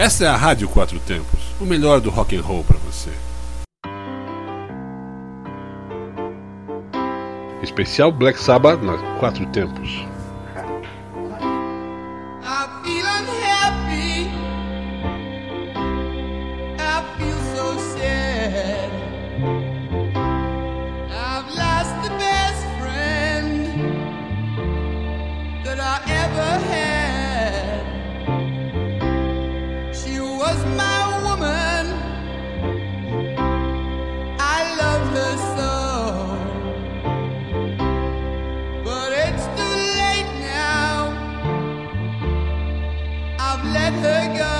Essa é a Rádio Quatro Tempos, o melhor do rock and roll para você. Especial Black Sabbath na Quatro Tempos. Hey, guys.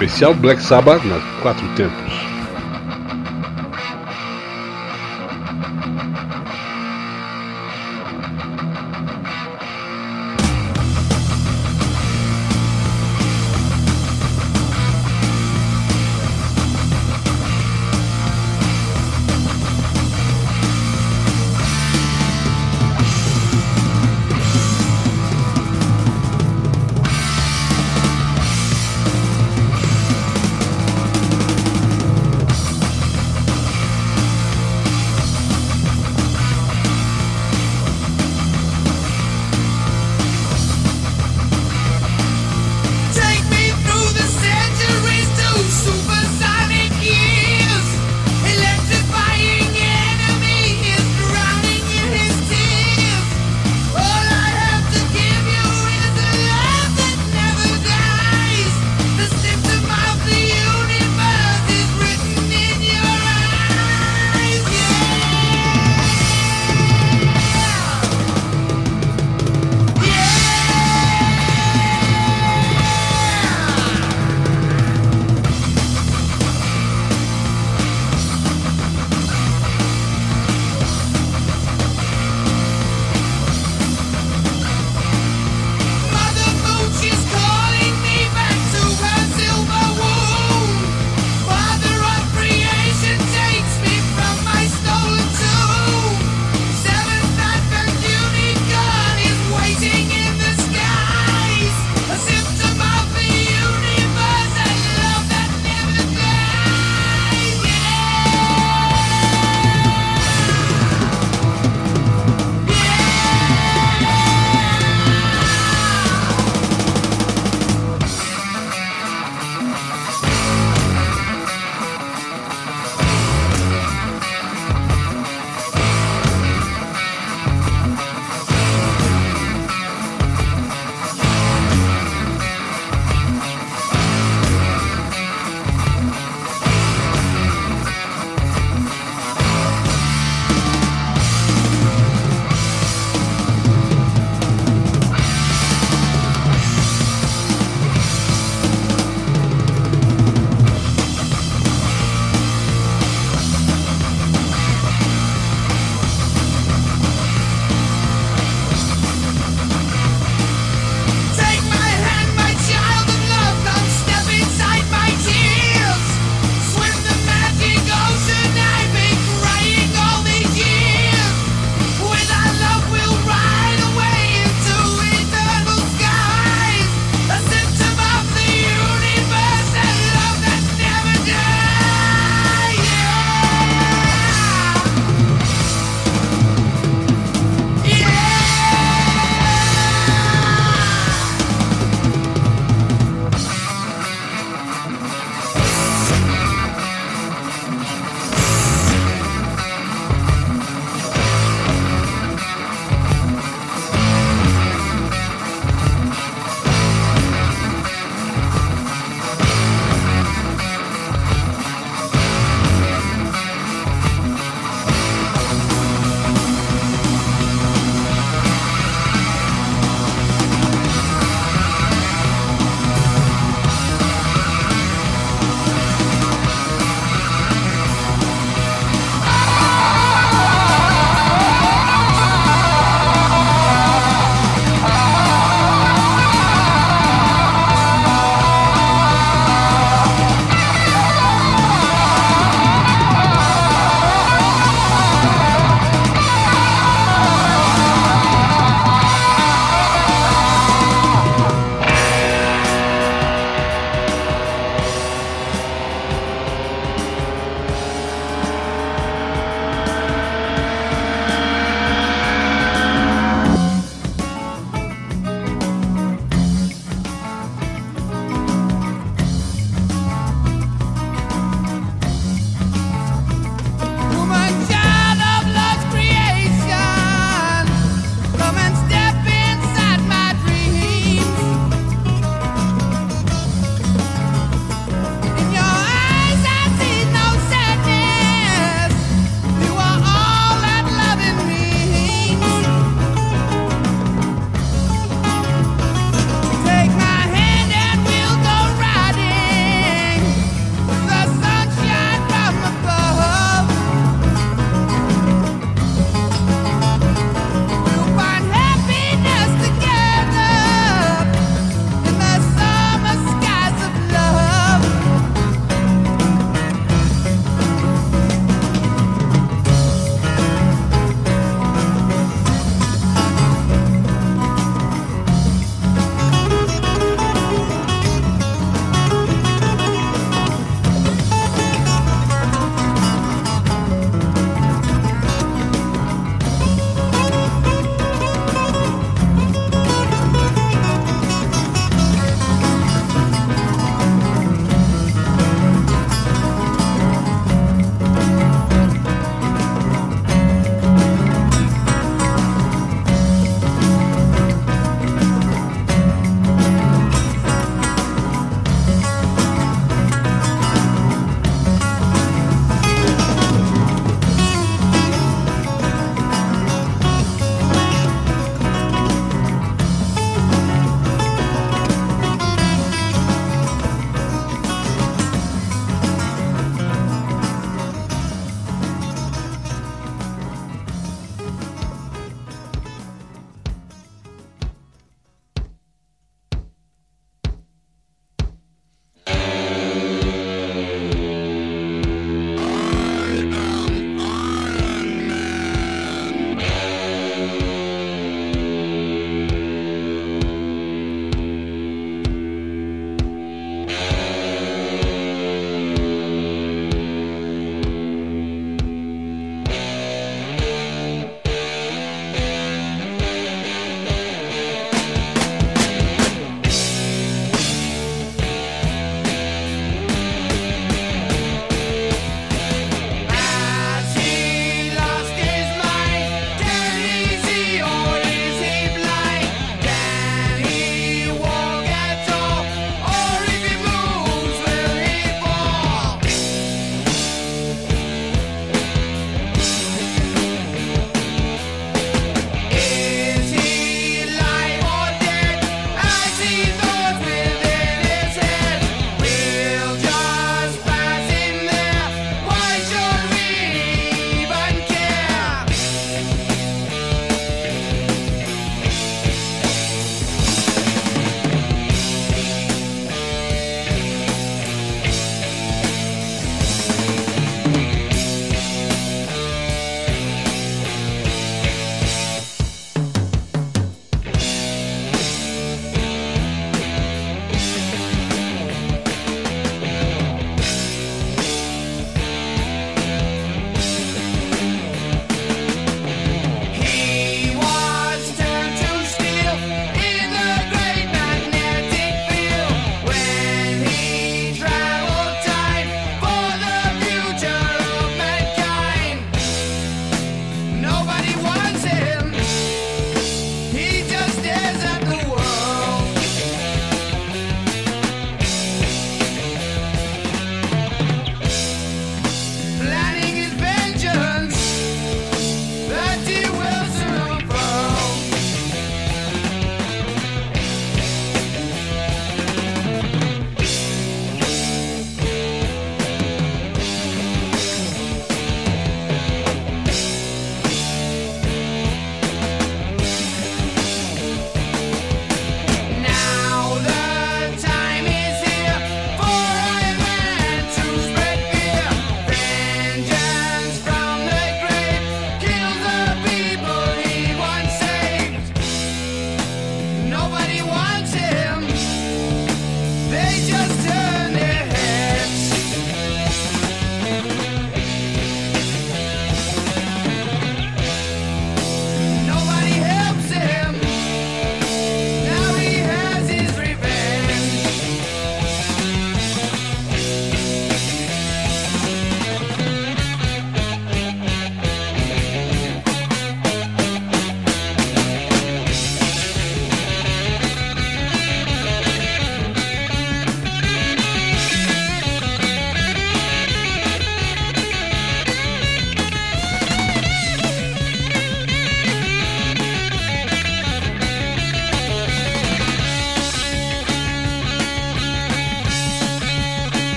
Especial Black Sabbath nas Quatro Tempos.